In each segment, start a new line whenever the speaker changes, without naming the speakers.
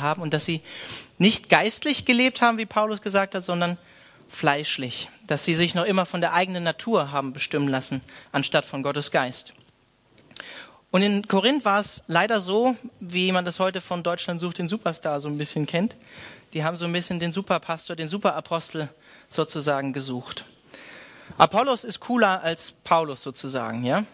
haben und dass sie nicht geistlich gelebt haben, wie Paulus gesagt hat, sondern fleischlich, dass sie sich noch immer von der eigenen Natur haben bestimmen lassen, anstatt von Gottes Geist. Und in Korinth war es leider so, wie man das heute von Deutschland sucht, den Superstar so ein bisschen kennt. Die haben so ein bisschen den Superpastor, den Superapostel sozusagen gesucht. Apollos ist cooler als Paulus sozusagen, ja?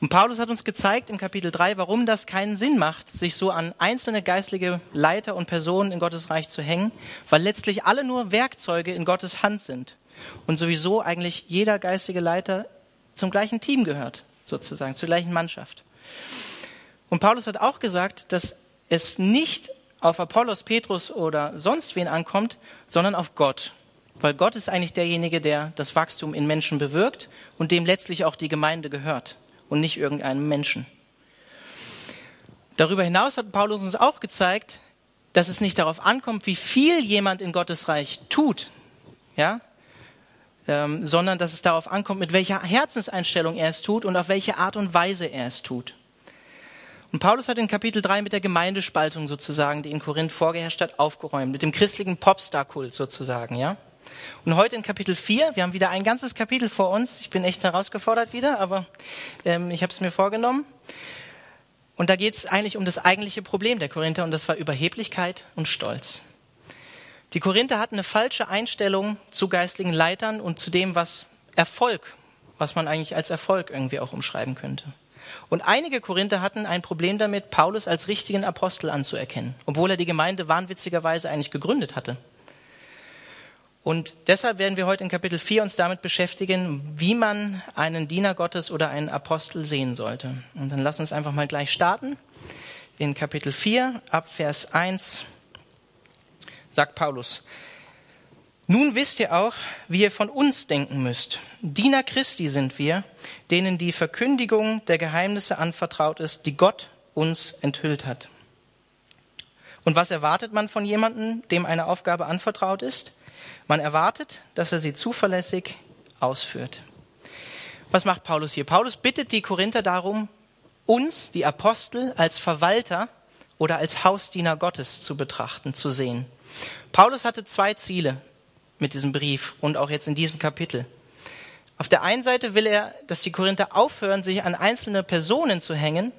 Und Paulus hat uns gezeigt im Kapitel 3, warum das keinen Sinn macht, sich so an einzelne geistliche Leiter und Personen in Gottes Reich zu hängen, weil letztlich alle nur Werkzeuge in Gottes Hand sind. Und sowieso eigentlich jeder geistige Leiter zum gleichen Team gehört, sozusagen, zur gleichen Mannschaft. Und Paulus hat auch gesagt, dass es nicht auf Apollos, Petrus oder sonst wen ankommt, sondern auf Gott. Weil Gott ist eigentlich derjenige, der das Wachstum in Menschen bewirkt und dem letztlich auch die Gemeinde gehört und nicht irgendeinem Menschen. Darüber hinaus hat Paulus uns auch gezeigt, dass es nicht darauf ankommt, wie viel jemand in Gottes Reich tut, ja, ähm, sondern dass es darauf ankommt, mit welcher Herzenseinstellung er es tut und auf welche Art und Weise er es tut. Und Paulus hat in Kapitel 3 mit der Gemeindespaltung sozusagen, die in Korinth vorgeherrscht hat, aufgeräumt, mit dem christlichen Popstar-Kult sozusagen, ja. Und heute in Kapitel 4, wir haben wieder ein ganzes Kapitel vor uns. Ich bin echt herausgefordert wieder, aber ähm, ich habe es mir vorgenommen. Und da geht es eigentlich um das eigentliche Problem der Korinther und das war Überheblichkeit und Stolz. Die Korinther hatten eine falsche Einstellung zu geistlichen Leitern und zu dem, was Erfolg, was man eigentlich als Erfolg irgendwie auch umschreiben könnte. Und einige Korinther hatten ein Problem damit, Paulus als richtigen Apostel anzuerkennen, obwohl er die Gemeinde wahnwitzigerweise eigentlich gegründet hatte. Und deshalb werden wir heute in Kapitel 4 uns damit beschäftigen, wie man einen Diener Gottes oder einen Apostel sehen sollte. Und dann lass uns einfach mal gleich starten. In Kapitel 4 ab Vers 1 sagt Paulus, nun wisst ihr auch, wie ihr von uns denken müsst. Diener Christi sind wir, denen die Verkündigung der Geheimnisse anvertraut ist, die Gott uns enthüllt hat. Und was erwartet man von jemandem, dem eine Aufgabe anvertraut ist? Man erwartet, dass er sie zuverlässig ausführt. Was macht Paulus hier? Paulus bittet die Korinther darum, uns, die Apostel, als Verwalter oder als Hausdiener Gottes zu betrachten, zu sehen. Paulus hatte zwei Ziele mit diesem Brief und auch jetzt in diesem Kapitel. Auf der einen Seite will er, dass die Korinther aufhören, sich an einzelne Personen zu hängen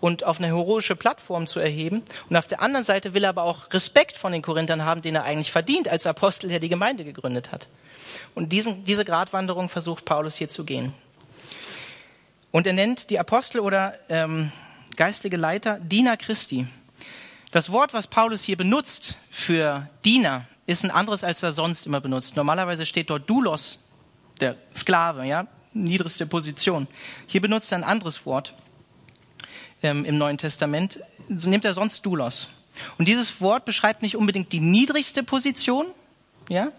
und auf eine heroische Plattform zu erheben. Und auf der anderen Seite will er aber auch Respekt von den Korinthern haben, den er eigentlich verdient als Apostel, der die Gemeinde gegründet hat. Und diesen, diese Gratwanderung versucht Paulus hier zu gehen. Und er nennt die Apostel oder ähm, geistliche Leiter Diener Christi. Das Wort, was Paulus hier benutzt für Diener, ist ein anderes, als er sonst immer benutzt. Normalerweise steht dort Doulos, der Sklave, ja, niedrigste Position. Hier benutzt er ein anderes Wort ähm, im Neuen Testament, so nimmt er sonst Doulos. Und dieses Wort beschreibt nicht unbedingt die niedrigste Position, ja.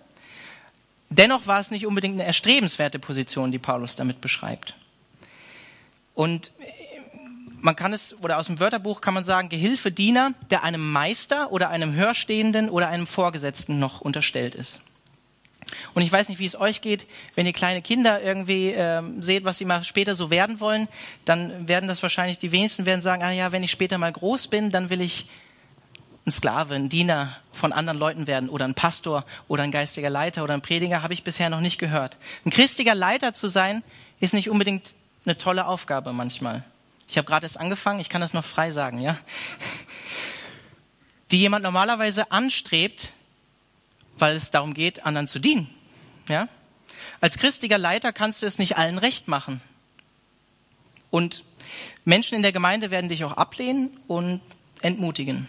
Dennoch war es nicht unbedingt eine erstrebenswerte Position, die Paulus damit beschreibt. Und äh, man kann es, oder aus dem Wörterbuch kann man sagen, Gehilfe, Diener, der einem Meister oder einem Hörstehenden oder einem Vorgesetzten noch unterstellt ist. Und ich weiß nicht, wie es euch geht, wenn ihr kleine Kinder irgendwie ähm, seht, was sie mal später so werden wollen, dann werden das wahrscheinlich die wenigsten werden sagen, ah ja, wenn ich später mal groß bin, dann will ich ein Sklave, ein Diener von anderen Leuten werden oder ein Pastor oder ein geistiger Leiter oder ein Prediger, habe ich bisher noch nicht gehört. Ein christlicher Leiter zu sein, ist nicht unbedingt eine tolle Aufgabe manchmal. Ich habe gerade erst angefangen, ich kann das noch frei sagen, ja. Die jemand normalerweise anstrebt, weil es darum geht, anderen zu dienen. Ja? Als christlicher Leiter kannst du es nicht allen recht machen. Und Menschen in der Gemeinde werden dich auch ablehnen und entmutigen.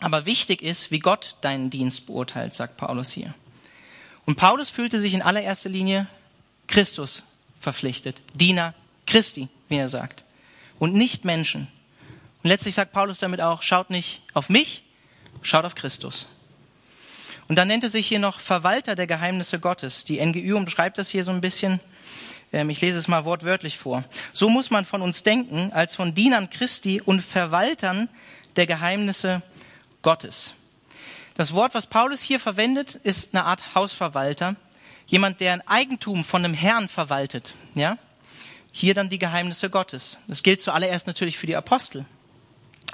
Aber wichtig ist, wie Gott deinen Dienst beurteilt, sagt Paulus hier. Und Paulus fühlte sich in allererster Linie Christus verpflichtet. Diener Christi, wie er sagt. Und nicht Menschen. Und letztlich sagt Paulus damit auch, schaut nicht auf mich, schaut auf Christus. Und dann nennt er sich hier noch Verwalter der Geheimnisse Gottes. Die NGÜ umschreibt das hier so ein bisschen. Ähm, ich lese es mal wortwörtlich vor. So muss man von uns denken, als von Dienern Christi und Verwaltern der Geheimnisse Gottes. Das Wort, was Paulus hier verwendet, ist eine Art Hausverwalter. Jemand, der ein Eigentum von einem Herrn verwaltet. Ja? Hier dann die Geheimnisse Gottes. Das gilt zuallererst natürlich für die Apostel,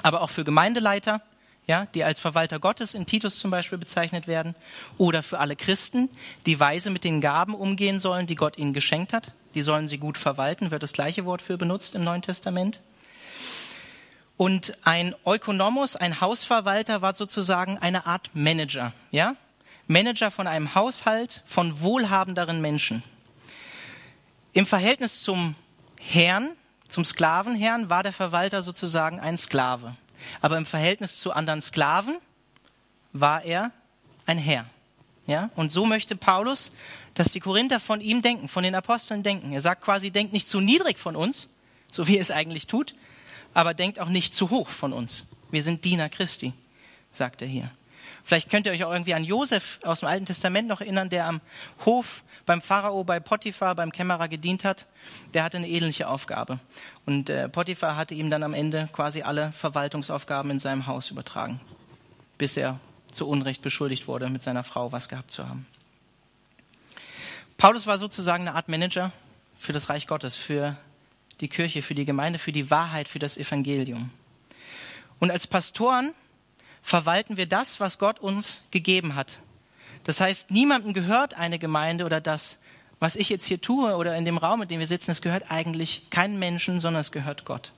aber auch für Gemeindeleiter, ja, die als Verwalter Gottes in Titus zum Beispiel bezeichnet werden, oder für alle Christen, die weise mit den Gaben umgehen sollen, die Gott ihnen geschenkt hat. Die sollen sie gut verwalten, wird das gleiche Wort für benutzt im Neuen Testament. Und ein Ökonomos, ein Hausverwalter, war sozusagen eine Art Manager, ja? Manager von einem Haushalt von wohlhabenderen Menschen. Im Verhältnis zum Herrn, zum Sklavenherrn, war der Verwalter sozusagen ein Sklave. Aber im Verhältnis zu anderen Sklaven war er ein Herr. Ja? Und so möchte Paulus, dass die Korinther von ihm denken, von den Aposteln denken. Er sagt quasi, denkt nicht zu niedrig von uns, so wie er es eigentlich tut, aber denkt auch nicht zu hoch von uns. Wir sind Diener Christi, sagt er hier. Vielleicht könnt ihr euch auch irgendwie an Josef aus dem Alten Testament noch erinnern, der am Hof beim Pharao, bei Potiphar, beim Kämmerer gedient hat. Der hatte eine ähnliche Aufgabe. Und äh, Potiphar hatte ihm dann am Ende quasi alle Verwaltungsaufgaben in seinem Haus übertragen, bis er zu Unrecht beschuldigt wurde, mit seiner Frau was gehabt zu haben. Paulus war sozusagen eine Art Manager für das Reich Gottes, für die Kirche, für die Gemeinde, für die Wahrheit, für das Evangelium. Und als Pastoren verwalten wir das, was Gott uns gegeben hat. Das heißt, niemandem gehört eine Gemeinde oder das, was ich jetzt hier tue oder in dem Raum, in dem wir sitzen, es gehört eigentlich keinem Menschen, sondern es gehört Gott.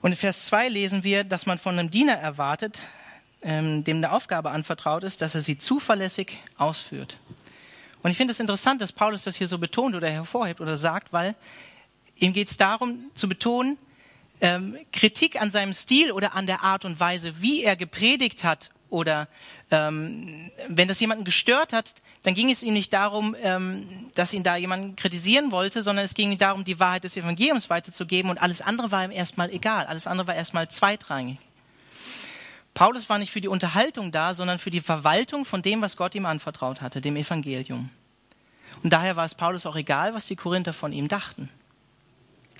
Und in Vers 2 lesen wir, dass man von einem Diener erwartet, ähm, dem eine Aufgabe anvertraut ist, dass er sie zuverlässig ausführt. Und ich finde es interessant, dass Paulus das hier so betont oder hervorhebt oder sagt, weil ihm geht es darum zu betonen, ähm, Kritik an seinem Stil oder an der Art und Weise, wie er gepredigt hat oder ähm, wenn das jemanden gestört hat, dann ging es ihm nicht darum, ähm, dass ihn da jemand kritisieren wollte, sondern es ging ihm darum, die Wahrheit des Evangeliums weiterzugeben und alles andere war ihm erstmal egal, alles andere war erstmal zweitrangig. Paulus war nicht für die Unterhaltung da, sondern für die Verwaltung von dem, was Gott ihm anvertraut hatte, dem Evangelium. Und daher war es Paulus auch egal, was die Korinther von ihm dachten.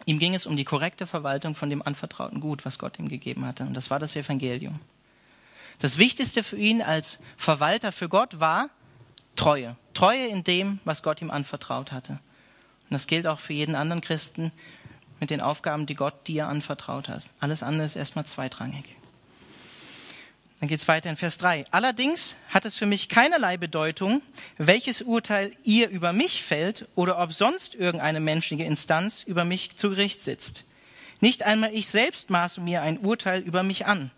Ihm ging es um die korrekte Verwaltung von dem anvertrauten Gut, was Gott ihm gegeben hatte. Und das war das Evangelium. Das Wichtigste für ihn als Verwalter für Gott war Treue. Treue in dem, was Gott ihm anvertraut hatte. Und das gilt auch für jeden anderen Christen mit den Aufgaben, die Gott dir anvertraut hat. Alles andere ist erstmal zweitrangig. Dann geht es weiter in Vers 3. Allerdings hat es für mich keinerlei Bedeutung, welches Urteil ihr über mich fällt oder ob sonst irgendeine menschliche Instanz über mich zu Gericht sitzt. Nicht einmal ich selbst maße mir ein Urteil über mich an.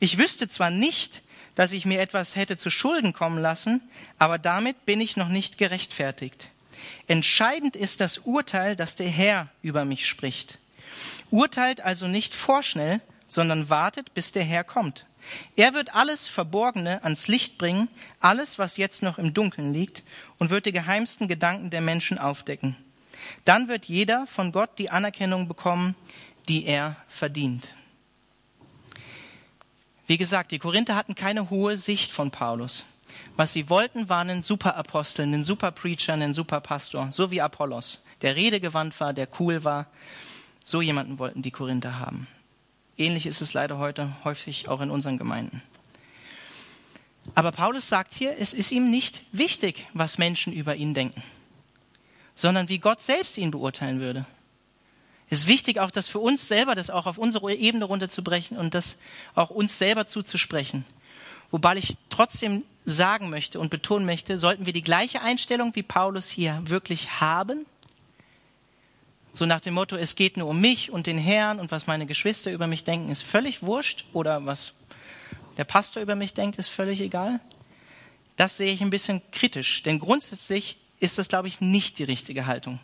Ich wüsste zwar nicht, dass ich mir etwas hätte zu Schulden kommen lassen, aber damit bin ich noch nicht gerechtfertigt. Entscheidend ist das Urteil, das der Herr über mich spricht. Urteilt also nicht vorschnell, sondern wartet, bis der Herr kommt. Er wird alles Verborgene ans Licht bringen, alles, was jetzt noch im Dunkeln liegt, und wird die geheimsten Gedanken der Menschen aufdecken. Dann wird jeder von Gott die Anerkennung bekommen, die er verdient. Wie gesagt, die Korinther hatten keine hohe Sicht von Paulus. Was sie wollten, war einen Superapostel, einen Superpreacher, einen Superpastor, so wie Apollos, der redegewandt war, der cool war. So jemanden wollten die Korinther haben. Ähnlich ist es leider heute häufig auch in unseren Gemeinden. Aber Paulus sagt hier, es ist ihm nicht wichtig, was Menschen über ihn denken, sondern wie Gott selbst ihn beurteilen würde. Es ist wichtig auch, das für uns selber, das auch auf unsere Ebene runterzubrechen und das auch uns selber zuzusprechen. Wobei ich trotzdem sagen möchte und betonen möchte, sollten wir die gleiche Einstellung wie Paulus hier wirklich haben, so nach dem Motto, es geht nur um mich und den Herrn und was meine Geschwister über mich denken, ist völlig wurscht oder was der Pastor über mich denkt, ist völlig egal. Das sehe ich ein bisschen kritisch, denn grundsätzlich ist das, glaube ich, nicht die richtige Haltung,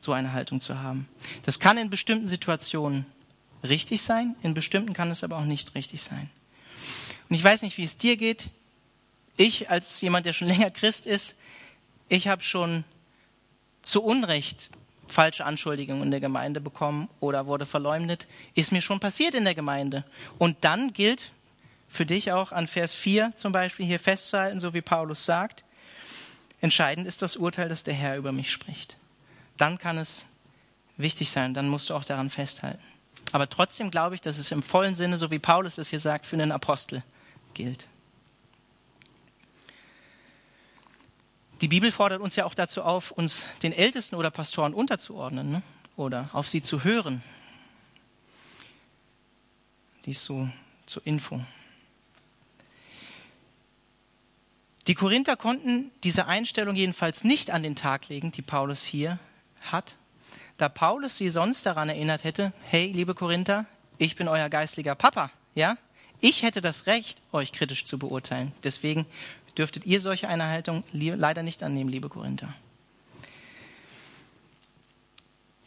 so eine Haltung zu haben. Das kann in bestimmten Situationen richtig sein, in bestimmten kann es aber auch nicht richtig sein. Und ich weiß nicht, wie es dir geht. Ich als jemand, der schon länger Christ ist, ich habe schon zu Unrecht falsche Anschuldigungen in der Gemeinde bekommen oder wurde verleumdet. Ist mir schon passiert in der Gemeinde. Und dann gilt für dich auch an Vers 4 zum Beispiel hier festzuhalten, so wie Paulus sagt, entscheidend ist das Urteil, das der Herr über mich spricht. Dann kann es wichtig sein, dann musst du auch daran festhalten. Aber trotzdem glaube ich, dass es im vollen Sinne, so wie Paulus es hier sagt, für einen Apostel gilt. Die Bibel fordert uns ja auch dazu auf, uns den Ältesten oder Pastoren unterzuordnen ne? oder auf sie zu hören. Dies so zur Info. Die Korinther konnten diese Einstellung jedenfalls nicht an den Tag legen, die Paulus hier hat, da Paulus sie sonst daran erinnert hätte, hey, liebe Korinther, ich bin euer geistlicher Papa, ja? Ich hätte das Recht, euch kritisch zu beurteilen. Deswegen dürftet ihr solche eine Haltung leider nicht annehmen, liebe Korinther.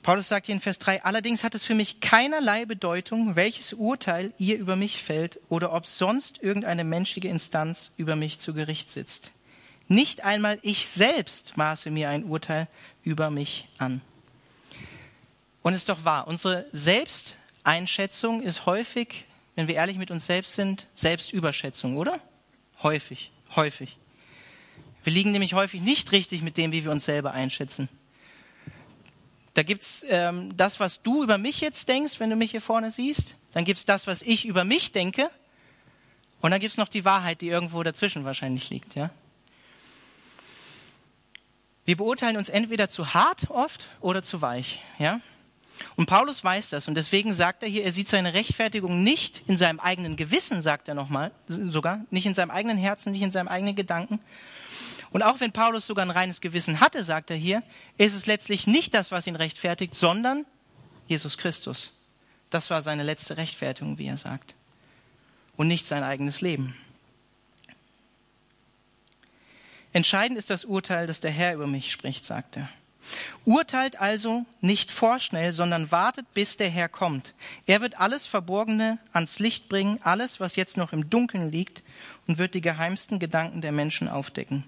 Paulus sagt hier in Vers 3, allerdings hat es für mich keinerlei Bedeutung, welches Urteil ihr über mich fällt oder ob sonst irgendeine menschliche Instanz über mich zu Gericht sitzt. Nicht einmal ich selbst maße mir ein Urteil über mich an. Und es ist doch wahr, unsere Selbsteinschätzung ist häufig, wenn wir ehrlich mit uns selbst sind, Selbstüberschätzung, oder? Häufig, häufig. Wir liegen nämlich häufig nicht richtig mit dem, wie wir uns selber einschätzen. Da gibt's ähm, das, was du über mich jetzt denkst, wenn du mich hier vorne siehst. Dann gibt's das, was ich über mich denke. Und dann gibt's noch die Wahrheit, die irgendwo dazwischen wahrscheinlich liegt. Ja? Wir beurteilen uns entweder zu hart oft oder zu weich. Ja? Und Paulus weiß das und deswegen sagt er hier, er sieht seine Rechtfertigung nicht in seinem eigenen Gewissen, sagt er nochmal, sogar, nicht in seinem eigenen Herzen, nicht in seinem eigenen Gedanken, und auch wenn Paulus sogar ein reines Gewissen hatte, sagt er hier, ist es letztlich nicht das, was ihn rechtfertigt, sondern Jesus Christus. Das war seine letzte Rechtfertigung, wie er sagt. Und nicht sein eigenes Leben. Entscheidend ist das Urteil, das der Herr über mich spricht, sagt er. Urteilt also nicht vorschnell, sondern wartet, bis der Herr kommt. Er wird alles Verborgene ans Licht bringen, alles, was jetzt noch im Dunkeln liegt, und wird die geheimsten Gedanken der Menschen aufdecken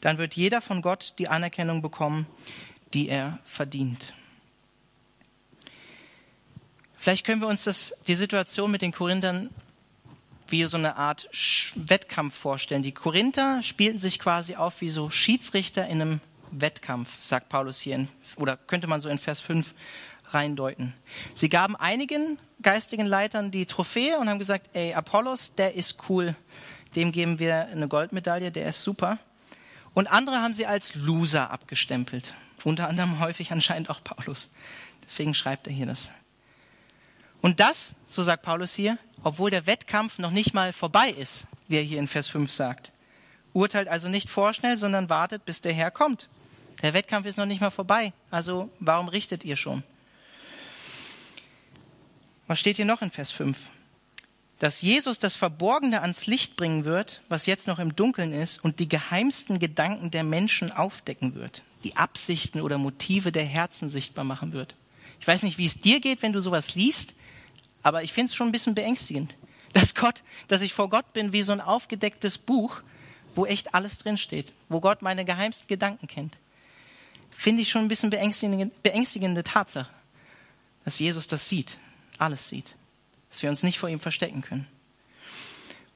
dann wird jeder von Gott die Anerkennung bekommen, die er verdient. Vielleicht können wir uns das, die Situation mit den Korinthern wie so eine Art Wettkampf vorstellen. Die Korinther spielten sich quasi auf wie so Schiedsrichter in einem Wettkampf, sagt Paulus hier, in, oder könnte man so in Vers 5 reindeuten. Sie gaben einigen geistigen Leitern die Trophäe und haben gesagt, ey, Apollos, der ist cool, dem geben wir eine Goldmedaille, der ist super. Und andere haben sie als Loser abgestempelt. Unter anderem häufig anscheinend auch Paulus. Deswegen schreibt er hier das. Und das, so sagt Paulus hier, obwohl der Wettkampf noch nicht mal vorbei ist, wie er hier in Vers 5 sagt. Urteilt also nicht vorschnell, sondern wartet, bis der Herr kommt. Der Wettkampf ist noch nicht mal vorbei. Also warum richtet ihr schon? Was steht hier noch in Vers 5? dass Jesus das Verborgene ans Licht bringen wird, was jetzt noch im Dunkeln ist, und die geheimsten Gedanken der Menschen aufdecken wird, die Absichten oder Motive der Herzen sichtbar machen wird. Ich weiß nicht, wie es dir geht, wenn du sowas liest, aber ich finde es schon ein bisschen beängstigend, dass Gott, dass ich vor Gott bin wie so ein aufgedecktes Buch, wo echt alles drinsteht, wo Gott meine geheimsten Gedanken kennt. Finde ich schon ein bisschen beängstigende, beängstigende Tatsache, dass Jesus das sieht, alles sieht dass wir uns nicht vor ihm verstecken können.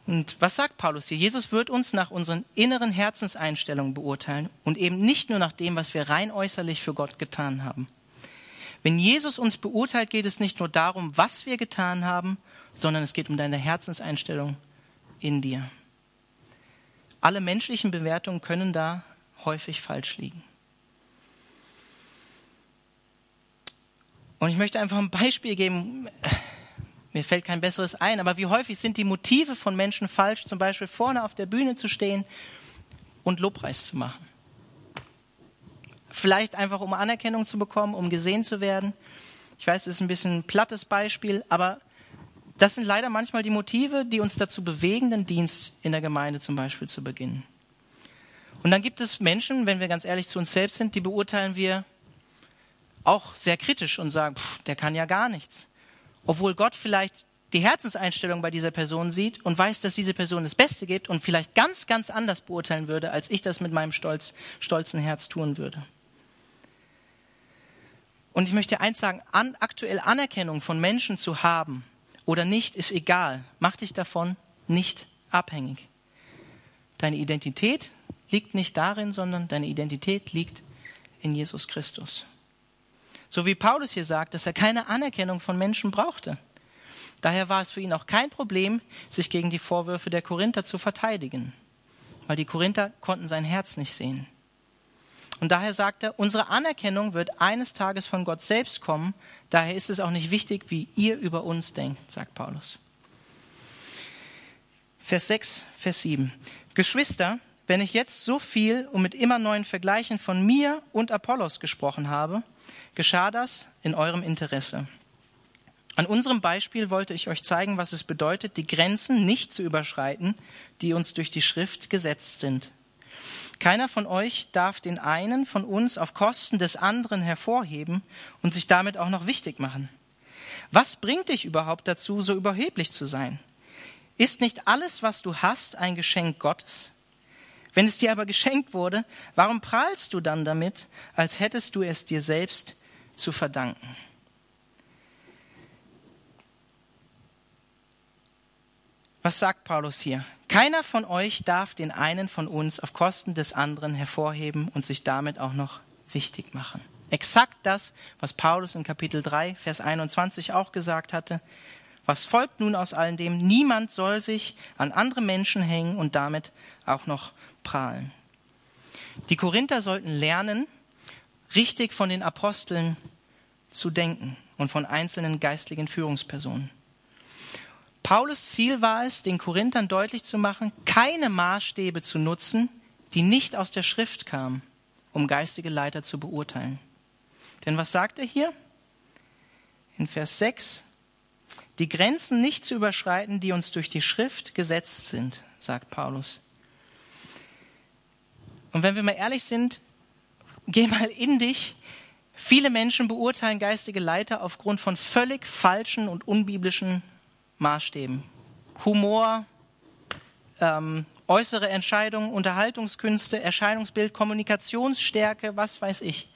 Und was sagt Paulus hier? Jesus wird uns nach unseren inneren Herzenseinstellungen beurteilen und eben nicht nur nach dem, was wir rein äußerlich für Gott getan haben. Wenn Jesus uns beurteilt, geht es nicht nur darum, was wir getan haben, sondern es geht um deine Herzenseinstellung in dir. Alle menschlichen Bewertungen können da häufig falsch liegen. Und ich möchte einfach ein Beispiel geben. Mir fällt kein besseres ein, aber wie häufig sind die Motive von Menschen falsch, zum Beispiel vorne auf der Bühne zu stehen und Lobpreis zu machen. Vielleicht einfach, um Anerkennung zu bekommen, um gesehen zu werden. Ich weiß, das ist ein bisschen ein plattes Beispiel, aber das sind leider manchmal die Motive, die uns dazu bewegen, den Dienst in der Gemeinde zum Beispiel zu beginnen. Und dann gibt es Menschen, wenn wir ganz ehrlich zu uns selbst sind, die beurteilen wir auch sehr kritisch und sagen, pff, der kann ja gar nichts obwohl Gott vielleicht die Herzenseinstellung bei dieser Person sieht und weiß, dass diese Person das Beste gibt und vielleicht ganz, ganz anders beurteilen würde, als ich das mit meinem stolz, stolzen Herz tun würde. Und ich möchte eins sagen, an, aktuell Anerkennung von Menschen zu haben oder nicht, ist egal. Mach dich davon nicht abhängig. Deine Identität liegt nicht darin, sondern deine Identität liegt in Jesus Christus. So wie Paulus hier sagt, dass er keine Anerkennung von Menschen brauchte. Daher war es für ihn auch kein Problem, sich gegen die Vorwürfe der Korinther zu verteidigen, weil die Korinther konnten sein Herz nicht sehen. Und daher sagt er, unsere Anerkennung wird eines Tages von Gott selbst kommen, daher ist es auch nicht wichtig, wie ihr über uns denkt, sagt Paulus. Vers 6, Vers 7. Geschwister, wenn ich jetzt so viel und mit immer neuen Vergleichen von mir und Apollos gesprochen habe, geschah das in eurem Interesse. An unserem Beispiel wollte ich euch zeigen, was es bedeutet, die Grenzen nicht zu überschreiten, die uns durch die Schrift gesetzt sind. Keiner von euch darf den einen von uns auf Kosten des anderen hervorheben und sich damit auch noch wichtig machen. Was bringt dich überhaupt dazu, so überheblich zu sein? Ist nicht alles, was du hast, ein Geschenk Gottes? Wenn es dir aber geschenkt wurde, warum prahlst du dann damit, als hättest du es dir selbst zu verdanken? Was sagt Paulus hier? Keiner von euch darf den einen von uns auf Kosten des anderen hervorheben und sich damit auch noch wichtig machen. Exakt das, was Paulus in Kapitel 3, Vers 21 auch gesagt hatte. Was folgt nun aus all dem? Niemand soll sich an andere Menschen hängen und damit auch noch prahlen. Die Korinther sollten lernen, richtig von den Aposteln zu denken und von einzelnen geistlichen Führungspersonen. Paulus Ziel war es, den Korinthern deutlich zu machen, keine Maßstäbe zu nutzen, die nicht aus der Schrift kamen, um geistige Leiter zu beurteilen. Denn was sagt er hier? In Vers 6, die Grenzen nicht zu überschreiten, die uns durch die Schrift gesetzt sind, sagt Paulus. Und wenn wir mal ehrlich sind, geh mal in dich. Viele Menschen beurteilen geistige Leiter aufgrund von völlig falschen und unbiblischen Maßstäben. Humor, ähm, äußere Entscheidungen, Unterhaltungskünste, Erscheinungsbild, Kommunikationsstärke, was weiß ich.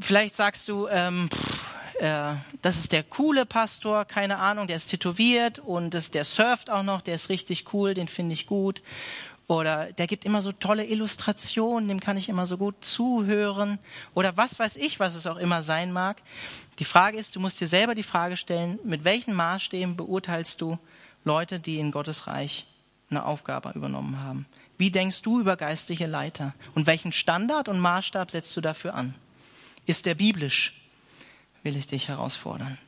Vielleicht sagst du, ähm, pff, äh, das ist der coole Pastor, keine Ahnung, der ist tätowiert und das, der surft auch noch, der ist richtig cool, den finde ich gut. Oder der gibt immer so tolle Illustrationen, dem kann ich immer so gut zuhören. Oder was weiß ich, was es auch immer sein mag. Die Frage ist, du musst dir selber die Frage stellen, mit welchen Maßstäben beurteilst du Leute, die in Gottes Reich eine Aufgabe übernommen haben? Wie denkst du über geistliche Leiter? Und welchen Standard und Maßstab setzt du dafür an? Ist der biblisch? Will ich dich herausfordern.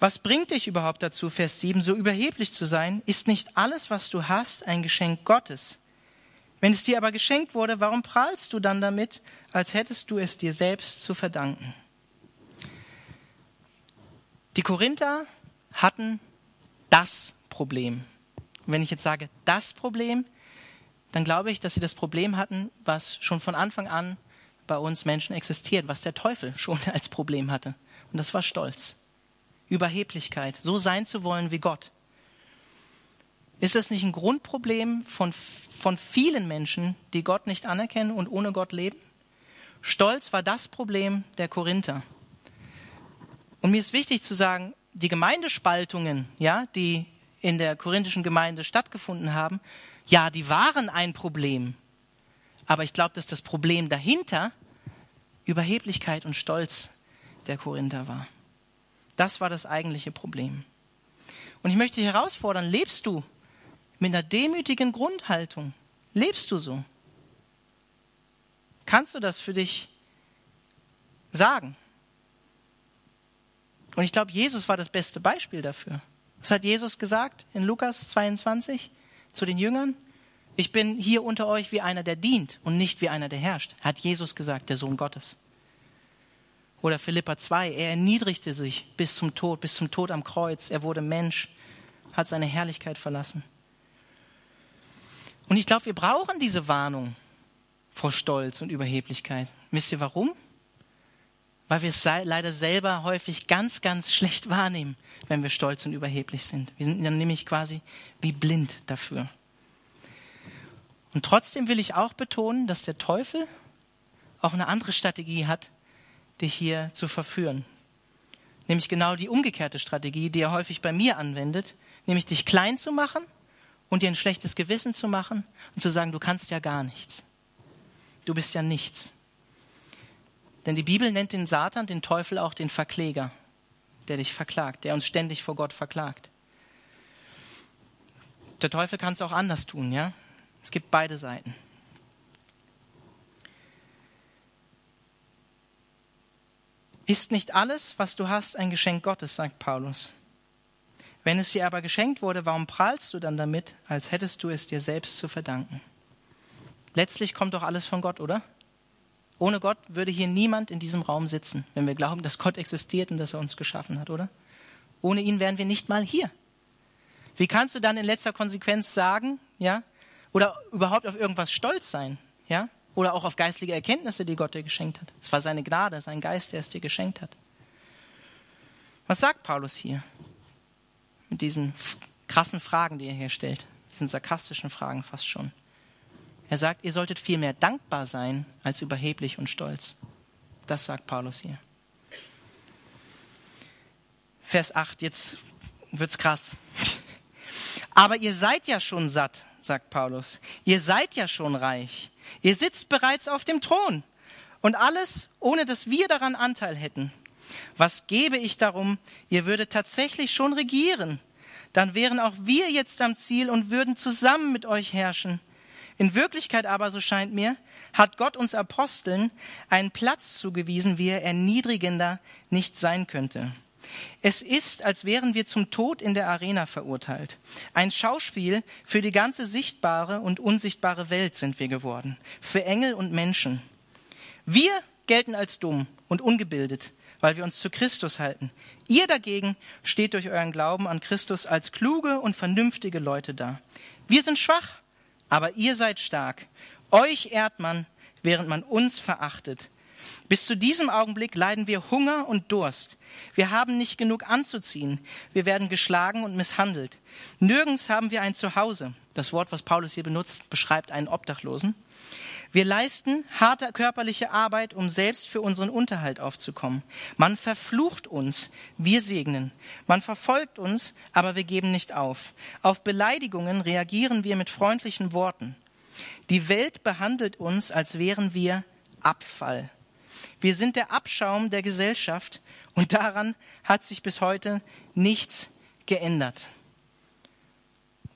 Was bringt dich überhaupt dazu, Vers 7, so überheblich zu sein? Ist nicht alles, was du hast, ein Geschenk Gottes? Wenn es dir aber geschenkt wurde, warum prahlst du dann damit, als hättest du es dir selbst zu verdanken? Die Korinther hatten das Problem. Und wenn ich jetzt sage das Problem, dann glaube ich, dass sie das Problem hatten, was schon von Anfang an bei uns Menschen existiert, was der Teufel schon als Problem hatte. Und das war Stolz. Überheblichkeit, so sein zu wollen wie Gott. Ist das nicht ein Grundproblem von, von vielen Menschen, die Gott nicht anerkennen und ohne Gott leben? Stolz war das Problem der Korinther. Und mir ist wichtig zu sagen, die Gemeindespaltungen, ja, die in der korinthischen Gemeinde stattgefunden haben, ja, die waren ein Problem. Aber ich glaube, dass das Problem dahinter Überheblichkeit und Stolz der Korinther war. Das war das eigentliche Problem. Und ich möchte dich herausfordern, lebst du mit einer demütigen Grundhaltung? Lebst du so? Kannst du das für dich sagen? Und ich glaube, Jesus war das beste Beispiel dafür. Was hat Jesus gesagt in Lukas 22 zu den Jüngern? Ich bin hier unter euch wie einer, der dient und nicht wie einer, der herrscht, hat Jesus gesagt, der Sohn Gottes. Oder Philippa 2, er erniedrigte sich bis zum Tod, bis zum Tod am Kreuz. Er wurde Mensch, hat seine Herrlichkeit verlassen. Und ich glaube, wir brauchen diese Warnung vor Stolz und Überheblichkeit. Wisst ihr warum? Weil wir es leider selber häufig ganz, ganz schlecht wahrnehmen, wenn wir stolz und überheblich sind. Wir sind dann nämlich quasi wie blind dafür. Und trotzdem will ich auch betonen, dass der Teufel auch eine andere Strategie hat, dich hier zu verführen. Nämlich genau die umgekehrte Strategie, die er häufig bei mir anwendet, nämlich dich klein zu machen und dir ein schlechtes Gewissen zu machen und zu sagen, du kannst ja gar nichts. Du bist ja nichts. Denn die Bibel nennt den Satan, den Teufel auch den Verkläger, der dich verklagt, der uns ständig vor Gott verklagt. Der Teufel kann es auch anders tun, ja? Es gibt beide Seiten. Ist nicht alles, was du hast, ein Geschenk Gottes, sagt Paulus. Wenn es dir aber geschenkt wurde, warum prahlst du dann damit, als hättest du es dir selbst zu verdanken? Letztlich kommt doch alles von Gott, oder? Ohne Gott würde hier niemand in diesem Raum sitzen, wenn wir glauben, dass Gott existiert und dass er uns geschaffen hat, oder? Ohne ihn wären wir nicht mal hier. Wie kannst du dann in letzter Konsequenz sagen, ja, oder überhaupt auf irgendwas stolz sein, ja, oder auch auf geistliche Erkenntnisse, die Gott dir geschenkt hat? Es war seine Gnade, sein Geist, der es dir geschenkt hat. Was sagt Paulus hier mit diesen krassen Fragen, die er hier stellt, diesen sarkastischen Fragen fast schon? Er sagt, ihr solltet vielmehr dankbar sein als überheblich und stolz. Das sagt Paulus hier. Vers 8, jetzt wird's krass. Aber ihr seid ja schon satt, sagt Paulus. Ihr seid ja schon reich. Ihr sitzt bereits auf dem Thron. Und alles, ohne dass wir daran Anteil hätten. Was gebe ich darum, ihr würdet tatsächlich schon regieren? Dann wären auch wir jetzt am Ziel und würden zusammen mit euch herrschen. In Wirklichkeit aber, so scheint mir, hat Gott uns Aposteln einen Platz zugewiesen, wie er erniedrigender nicht sein könnte. Es ist, als wären wir zum Tod in der Arena verurteilt. Ein Schauspiel für die ganze sichtbare und unsichtbare Welt sind wir geworden, für Engel und Menschen. Wir gelten als dumm und ungebildet, weil wir uns zu Christus halten. Ihr dagegen steht durch euren Glauben an Christus als kluge und vernünftige Leute da. Wir sind schwach, aber ihr seid stark. Euch ehrt man, während man uns verachtet. Bis zu diesem Augenblick leiden wir Hunger und Durst. Wir haben nicht genug anzuziehen. Wir werden geschlagen und misshandelt. Nirgends haben wir ein Zuhause. Das Wort, was Paulus hier benutzt, beschreibt einen Obdachlosen. Wir leisten harte körperliche Arbeit, um selbst für unseren Unterhalt aufzukommen. Man verflucht uns, wir segnen. Man verfolgt uns, aber wir geben nicht auf. Auf Beleidigungen reagieren wir mit freundlichen Worten. Die Welt behandelt uns, als wären wir Abfall. Wir sind der Abschaum der Gesellschaft und daran hat sich bis heute nichts geändert.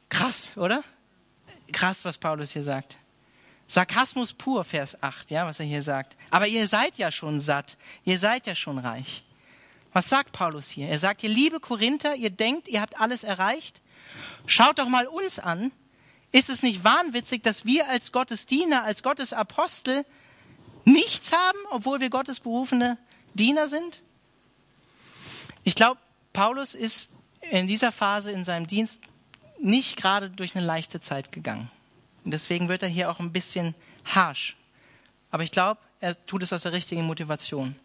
Krass, oder? Krass, was Paulus hier sagt. Sarkasmus pur, Vers 8, ja, was er hier sagt. Aber ihr seid ja schon satt, ihr seid ja schon reich. Was sagt Paulus hier? Er sagt, ihr liebe Korinther, ihr denkt, ihr habt alles erreicht? Schaut doch mal uns an. Ist es nicht wahnwitzig, dass wir als Gottes Diener, als Gottes Apostel nichts haben, obwohl wir Gottes berufene Diener sind? Ich glaube, Paulus ist in dieser Phase in seinem Dienst nicht gerade durch eine leichte Zeit gegangen. Und deswegen wird er hier auch ein bisschen harsh. Aber ich glaube, er tut es aus der richtigen Motivation.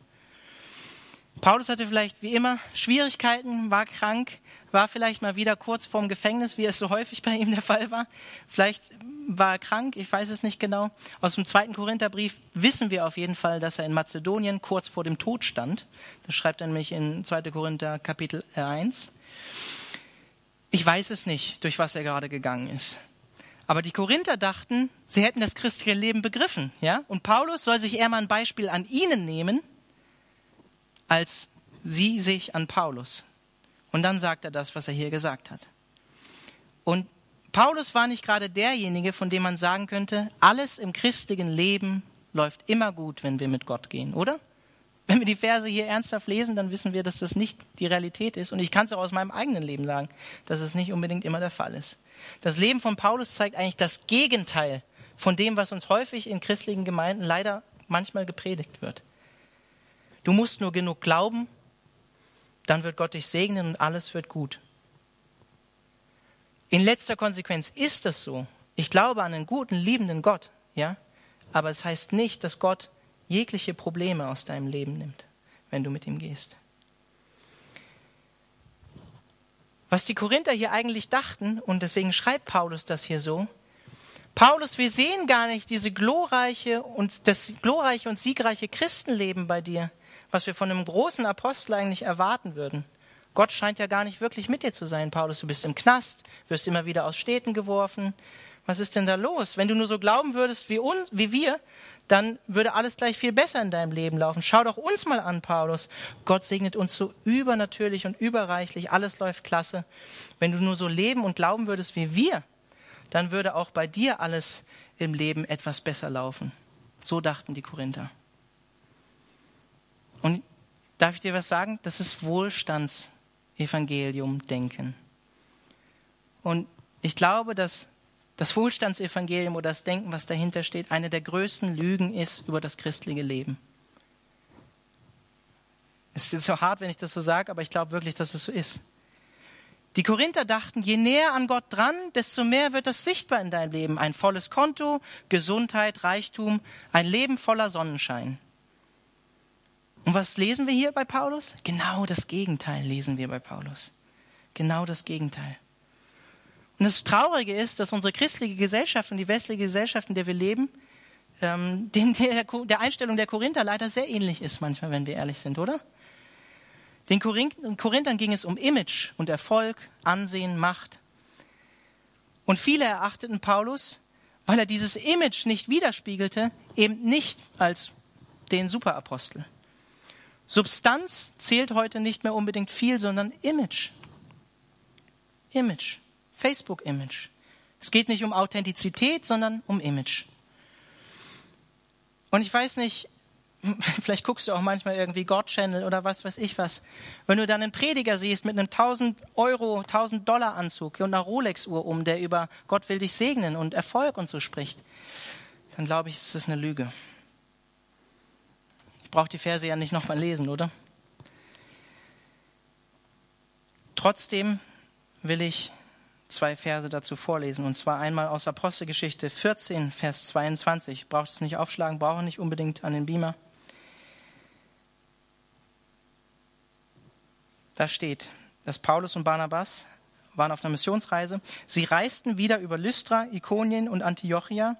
Paulus hatte vielleicht wie immer Schwierigkeiten, war krank, war vielleicht mal wieder kurz vorm Gefängnis, wie es so häufig bei ihm der Fall war. Vielleicht war er krank, ich weiß es nicht genau. Aus dem zweiten Korintherbrief wissen wir auf jeden Fall, dass er in Mazedonien kurz vor dem Tod stand. Das schreibt er nämlich in 2. Korinther Kapitel 1. Ich weiß es nicht, durch was er gerade gegangen ist. Aber die Korinther dachten, sie hätten das christliche Leben begriffen, ja? Und Paulus soll sich eher mal ein Beispiel an ihnen nehmen, als sie sich an Paulus. Und dann sagt er das, was er hier gesagt hat. Und Paulus war nicht gerade derjenige, von dem man sagen könnte, alles im christlichen Leben läuft immer gut, wenn wir mit Gott gehen, oder? Wenn wir die Verse hier ernsthaft lesen, dann wissen wir, dass das nicht die Realität ist. Und ich kann es auch aus meinem eigenen Leben sagen, dass es nicht unbedingt immer der Fall ist. Das Leben von Paulus zeigt eigentlich das Gegenteil von dem, was uns häufig in christlichen Gemeinden leider manchmal gepredigt wird. Du musst nur genug glauben, dann wird Gott dich segnen und alles wird gut. In letzter Konsequenz ist es so. Ich glaube an einen guten, liebenden Gott, ja, aber es heißt nicht, dass Gott jegliche Probleme aus deinem Leben nimmt, wenn du mit ihm gehst. Was die Korinther hier eigentlich dachten, und deswegen schreibt Paulus das hier so, Paulus, wir sehen gar nicht diese glorreiche und das glorreiche und siegreiche Christenleben bei dir, was wir von einem großen Apostel eigentlich erwarten würden. Gott scheint ja gar nicht wirklich mit dir zu sein, Paulus. Du bist im Knast, wirst immer wieder aus Städten geworfen. Was ist denn da los? Wenn du nur so glauben würdest wie, uns, wie wir, dann würde alles gleich viel besser in deinem Leben laufen. Schau doch uns mal an, Paulus. Gott segnet uns so übernatürlich und überreichlich. Alles läuft klasse. Wenn du nur so leben und glauben würdest wie wir, dann würde auch bei dir alles im Leben etwas besser laufen. So dachten die Korinther. Und darf ich dir was sagen? Das ist Wohlstandsevangelium-Denken. Und ich glaube, dass das Wohlstandsevangelium oder das Denken, was dahinter steht, eine der größten Lügen ist über das christliche Leben. Es ist so hart, wenn ich das so sage, aber ich glaube wirklich, dass es so ist. Die Korinther dachten, je näher an Gott dran, desto mehr wird das sichtbar in deinem Leben. Ein volles Konto, Gesundheit, Reichtum, ein Leben voller Sonnenschein. Und was lesen wir hier bei Paulus? Genau das Gegenteil lesen wir bei Paulus. Genau das Gegenteil. Und das Traurige ist, dass unsere christliche Gesellschaft und die westliche Gesellschaft, in der wir leben, ähm, den, der, der Einstellung der Korinther leider sehr ähnlich ist manchmal, wenn wir ehrlich sind, oder? Den Korinthern ging es um Image und Erfolg, Ansehen, Macht. Und viele erachteten Paulus, weil er dieses Image nicht widerspiegelte, eben nicht als den Superapostel. Substanz zählt heute nicht mehr unbedingt viel, sondern Image. Image. Facebook-Image. Es geht nicht um Authentizität, sondern um Image. Und ich weiß nicht, vielleicht guckst du auch manchmal irgendwie God Channel oder was weiß ich was. Wenn du dann einen Prediger siehst mit einem 1000 Euro, 1000 Dollar Anzug und einer Rolex Uhr um, der über Gott will dich segnen und Erfolg und so spricht, dann glaube ich, ist das eine Lüge. Ich brauche die Verse ja nicht nochmal lesen, oder? Trotzdem will ich zwei Verse dazu vorlesen. Und zwar einmal aus Apostelgeschichte 14, Vers 22. Braucht es nicht aufschlagen, brauche nicht unbedingt an den Beamer. Da steht, dass Paulus und Barnabas waren auf einer Missionsreise. Sie reisten wieder über Lystra, Ikonien und Antiochia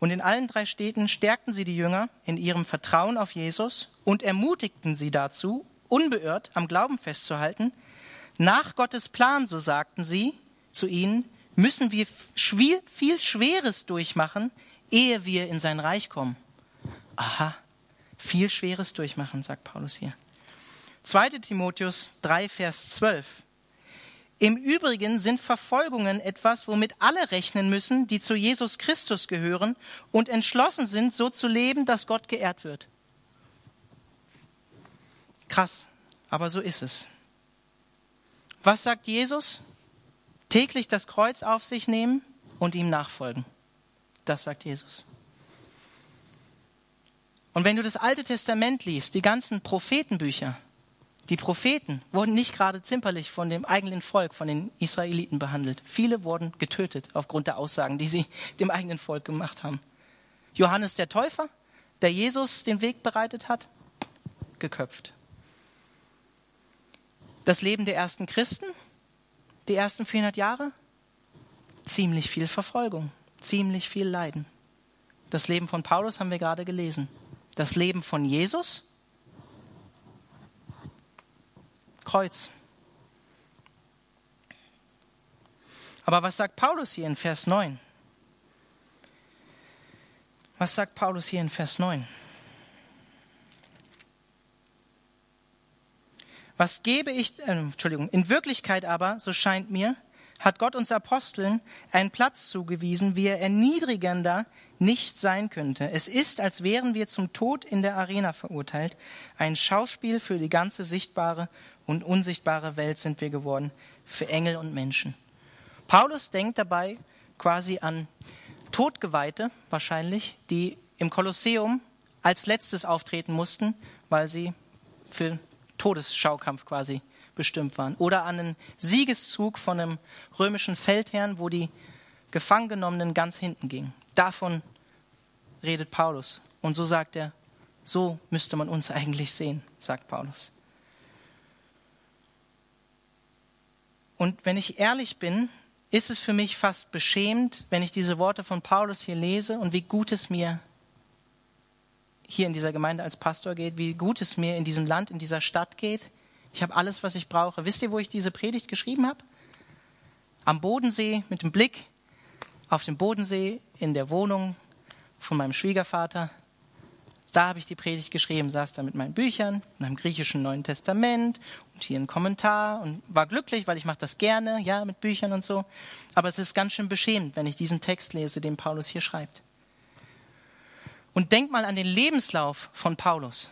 und in allen drei Städten stärkten sie die Jünger in ihrem Vertrauen auf Jesus und ermutigten sie dazu, unbeirrt am Glauben festzuhalten. Nach Gottes Plan, so sagten sie, zu ihnen, müssen wir viel Schweres durchmachen, ehe wir in sein Reich kommen. Aha, viel Schweres durchmachen, sagt Paulus hier. 2. Timotheus 3, Vers 12. Im Übrigen sind Verfolgungen etwas, womit alle rechnen müssen, die zu Jesus Christus gehören und entschlossen sind, so zu leben, dass Gott geehrt wird. Krass, aber so ist es. Was sagt Jesus? täglich das Kreuz auf sich nehmen und ihm nachfolgen. Das sagt Jesus. Und wenn du das Alte Testament liest, die ganzen Prophetenbücher, die Propheten wurden nicht gerade zimperlich von dem eigenen Volk, von den Israeliten behandelt. Viele wurden getötet aufgrund der Aussagen, die sie dem eigenen Volk gemacht haben. Johannes der Täufer, der Jesus den Weg bereitet hat, geköpft. Das Leben der ersten Christen, die ersten 400 Jahre? Ziemlich viel Verfolgung, ziemlich viel Leiden. Das Leben von Paulus haben wir gerade gelesen. Das Leben von Jesus? Kreuz. Aber was sagt Paulus hier in Vers 9? Was sagt Paulus hier in Vers 9? Was gebe ich, äh, Entschuldigung, in Wirklichkeit aber, so scheint mir, hat Gott uns Aposteln einen Platz zugewiesen, wie er erniedrigender nicht sein könnte. Es ist, als wären wir zum Tod in der Arena verurteilt. Ein Schauspiel für die ganze sichtbare und unsichtbare Welt sind wir geworden, für Engel und Menschen. Paulus denkt dabei quasi an Todgeweihte, wahrscheinlich, die im Kolosseum als letztes auftreten mussten, weil sie für Todesschaukampf quasi bestimmt waren. Oder an einen Siegeszug von einem römischen Feldherrn, wo die Gefangenommenen ganz hinten gingen. Davon redet Paulus. Und so sagt er, so müsste man uns eigentlich sehen, sagt Paulus. Und wenn ich ehrlich bin, ist es für mich fast beschämend, wenn ich diese Worte von Paulus hier lese und wie gut es mir hier in dieser Gemeinde als Pastor geht, wie gut es mir in diesem Land, in dieser Stadt geht. Ich habe alles, was ich brauche. Wisst ihr, wo ich diese Predigt geschrieben habe? Am Bodensee mit dem Blick auf den Bodensee in der Wohnung von meinem Schwiegervater. Da habe ich die Predigt geschrieben, saß da mit meinen Büchern, meinem griechischen Neuen Testament und hier ein Kommentar und war glücklich, weil ich mache das gerne, ja, mit Büchern und so. Aber es ist ganz schön beschämend, wenn ich diesen Text lese, den Paulus hier schreibt. Und denk mal an den Lebenslauf von Paulus.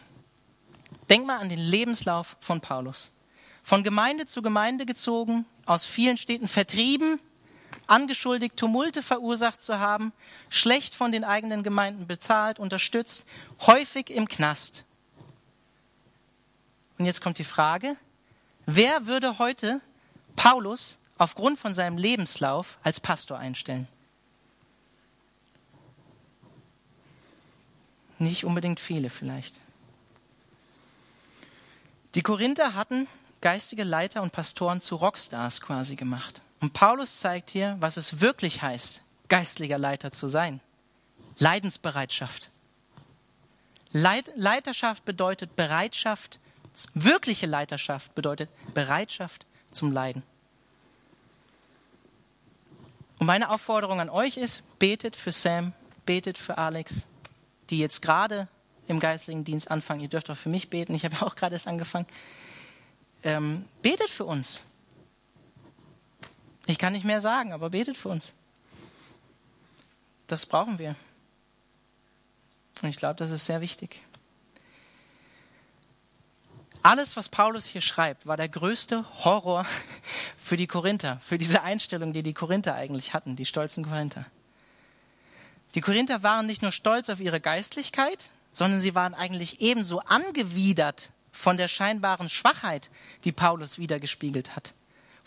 Denk mal an den Lebenslauf von Paulus. Von Gemeinde zu Gemeinde gezogen, aus vielen Städten vertrieben, angeschuldigt, Tumulte verursacht zu haben, schlecht von den eigenen Gemeinden bezahlt, unterstützt, häufig im Knast. Und jetzt kommt die Frage, wer würde heute Paulus aufgrund von seinem Lebenslauf als Pastor einstellen? Nicht unbedingt viele vielleicht. Die Korinther hatten geistige Leiter und Pastoren zu Rockstars quasi gemacht. Und Paulus zeigt hier, was es wirklich heißt, geistlicher Leiter zu sein. Leidensbereitschaft. Leit Leiterschaft bedeutet Bereitschaft, wirkliche Leiterschaft bedeutet Bereitschaft zum Leiden. Und meine Aufforderung an euch ist, betet für Sam, betet für Alex, die jetzt gerade im geistlichen Dienst anfangen. Ihr dürft auch für mich beten, ich habe auch gerade erst angefangen. Ähm, betet für uns. Ich kann nicht mehr sagen, aber betet für uns. Das brauchen wir. Und ich glaube, das ist sehr wichtig. Alles, was Paulus hier schreibt, war der größte Horror für die Korinther, für diese Einstellung, die die Korinther eigentlich hatten, die stolzen Korinther. Die Korinther waren nicht nur stolz auf ihre Geistlichkeit, sondern sie waren eigentlich ebenso angewidert von der scheinbaren Schwachheit, die Paulus wiedergespiegelt hat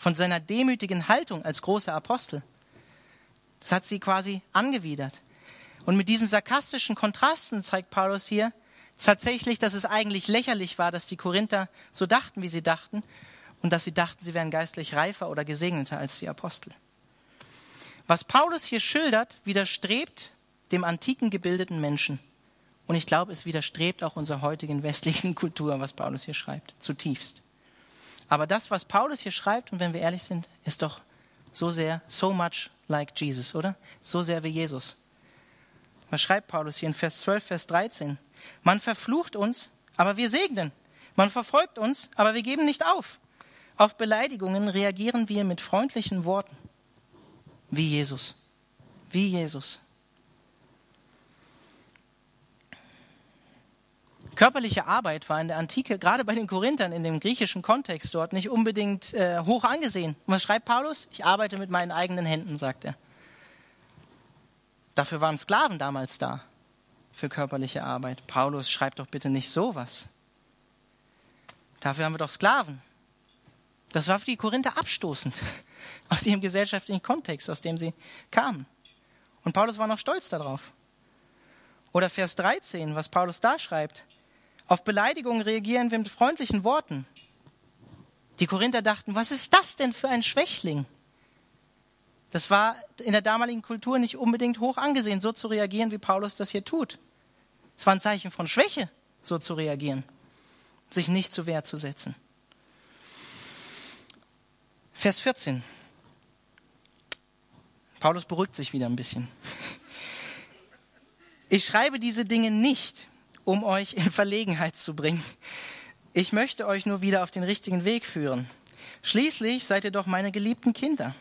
von seiner demütigen Haltung als großer Apostel. Das hat sie quasi angewidert. Und mit diesen sarkastischen Kontrasten zeigt Paulus hier tatsächlich, dass es eigentlich lächerlich war, dass die Korinther so dachten, wie sie dachten, und dass sie dachten, sie wären geistlich reifer oder gesegneter als die Apostel. Was Paulus hier schildert, widerstrebt dem antiken gebildeten Menschen. Und ich glaube, es widerstrebt auch unserer heutigen westlichen Kultur, was Paulus hier schreibt, zutiefst. Aber das, was Paulus hier schreibt, und wenn wir ehrlich sind, ist doch so sehr, so much like Jesus, oder? So sehr wie Jesus. Was schreibt Paulus hier in Vers 12, Vers 13? Man verflucht uns, aber wir segnen. Man verfolgt uns, aber wir geben nicht auf. Auf Beleidigungen reagieren wir mit freundlichen Worten. Wie Jesus. Wie Jesus. Körperliche Arbeit war in der Antike, gerade bei den Korinthern in dem griechischen Kontext dort, nicht unbedingt äh, hoch angesehen. Und was schreibt Paulus? Ich arbeite mit meinen eigenen Händen, sagt er. Dafür waren Sklaven damals da, für körperliche Arbeit. Paulus schreibt doch bitte nicht sowas. Dafür haben wir doch Sklaven. Das war für die Korinther abstoßend aus ihrem gesellschaftlichen Kontext, aus dem sie kamen. Und Paulus war noch stolz darauf. Oder Vers 13, was Paulus da schreibt. Auf Beleidigungen reagieren wir mit freundlichen Worten. Die Korinther dachten, was ist das denn für ein Schwächling? Das war in der damaligen Kultur nicht unbedingt hoch angesehen, so zu reagieren, wie Paulus das hier tut. Es war ein Zeichen von Schwäche, so zu reagieren, sich nicht zur Wehr zu setzen. Vers 14. Paulus beruhigt sich wieder ein bisschen. Ich schreibe diese Dinge nicht, um euch in Verlegenheit zu bringen. Ich möchte euch nur wieder auf den richtigen Weg führen. Schließlich seid ihr doch meine geliebten Kinder.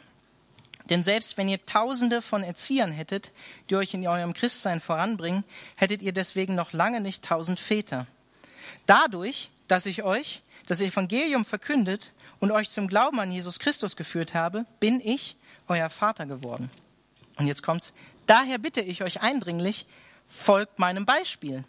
Denn selbst wenn ihr Tausende von Erziehern hättet, die euch in eurem Christsein voranbringen, hättet ihr deswegen noch lange nicht tausend Väter. Dadurch, dass ich euch das Evangelium verkündet und euch zum Glauben an Jesus Christus geführt habe, bin ich euer Vater geworden. Und jetzt kommt's. Daher bitte ich euch eindringlich, folgt meinem Beispiel.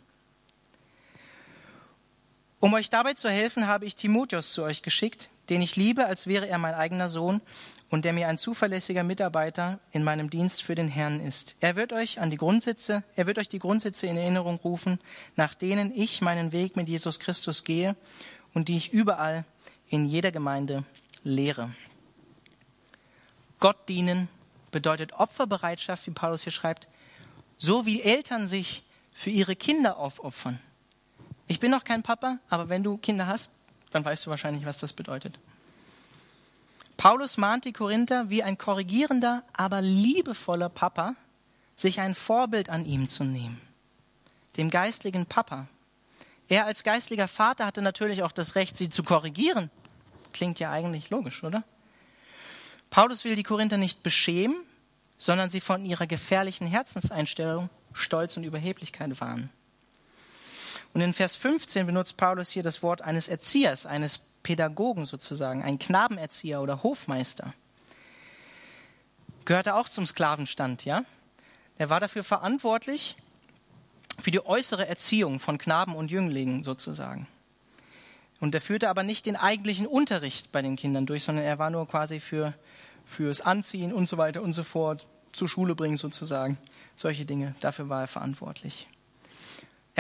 Um euch dabei zu helfen, habe ich Timotheus zu euch geschickt, den ich liebe, als wäre er mein eigener Sohn und der mir ein zuverlässiger Mitarbeiter in meinem Dienst für den Herrn ist. Er wird euch an die Grundsätze, er wird euch die Grundsätze in Erinnerung rufen, nach denen ich meinen Weg mit Jesus Christus gehe und die ich überall in jeder Gemeinde lehre. Gott dienen bedeutet Opferbereitschaft, wie Paulus hier schreibt, so wie Eltern sich für ihre Kinder aufopfern. Ich bin noch kein Papa, aber wenn du Kinder hast, dann weißt du wahrscheinlich, was das bedeutet. Paulus mahnt die Korinther wie ein korrigierender, aber liebevoller Papa, sich ein Vorbild an ihm zu nehmen, dem geistlichen Papa. Er als geistlicher Vater hatte natürlich auch das Recht, sie zu korrigieren. Klingt ja eigentlich logisch, oder? Paulus will die Korinther nicht beschämen, sondern sie von ihrer gefährlichen Herzenseinstellung, Stolz und Überheblichkeit warnen. Und in Vers 15 benutzt Paulus hier das Wort eines Erziehers, eines Pädagogen sozusagen, ein Knabenerzieher oder Hofmeister. gehörte auch zum Sklavenstand, ja. Er war dafür verantwortlich, für die äußere Erziehung von Knaben und Jünglingen sozusagen. Und er führte aber nicht den eigentlichen Unterricht bei den Kindern durch, sondern er war nur quasi für, fürs Anziehen und so weiter und so fort, zur Schule bringen sozusagen. Solche Dinge, dafür war er verantwortlich.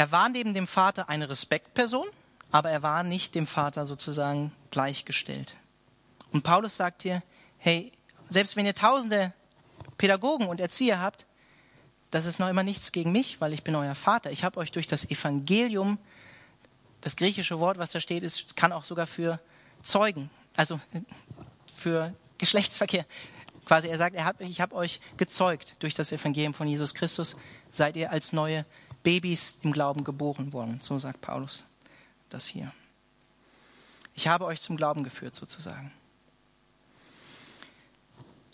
Er war neben dem Vater eine Respektperson, aber er war nicht dem Vater sozusagen gleichgestellt. Und Paulus sagt hier, hey, selbst wenn ihr tausende Pädagogen und Erzieher habt, das ist noch immer nichts gegen mich, weil ich bin euer Vater. Ich habe euch durch das Evangelium, das griechische Wort, was da steht, ist, kann auch sogar für Zeugen, also für Geschlechtsverkehr. Quasi, er sagt, er hat, ich habe euch gezeugt durch das Evangelium von Jesus Christus, seid ihr als neue Babys im Glauben geboren worden. So sagt Paulus das hier. Ich habe euch zum Glauben geführt, sozusagen.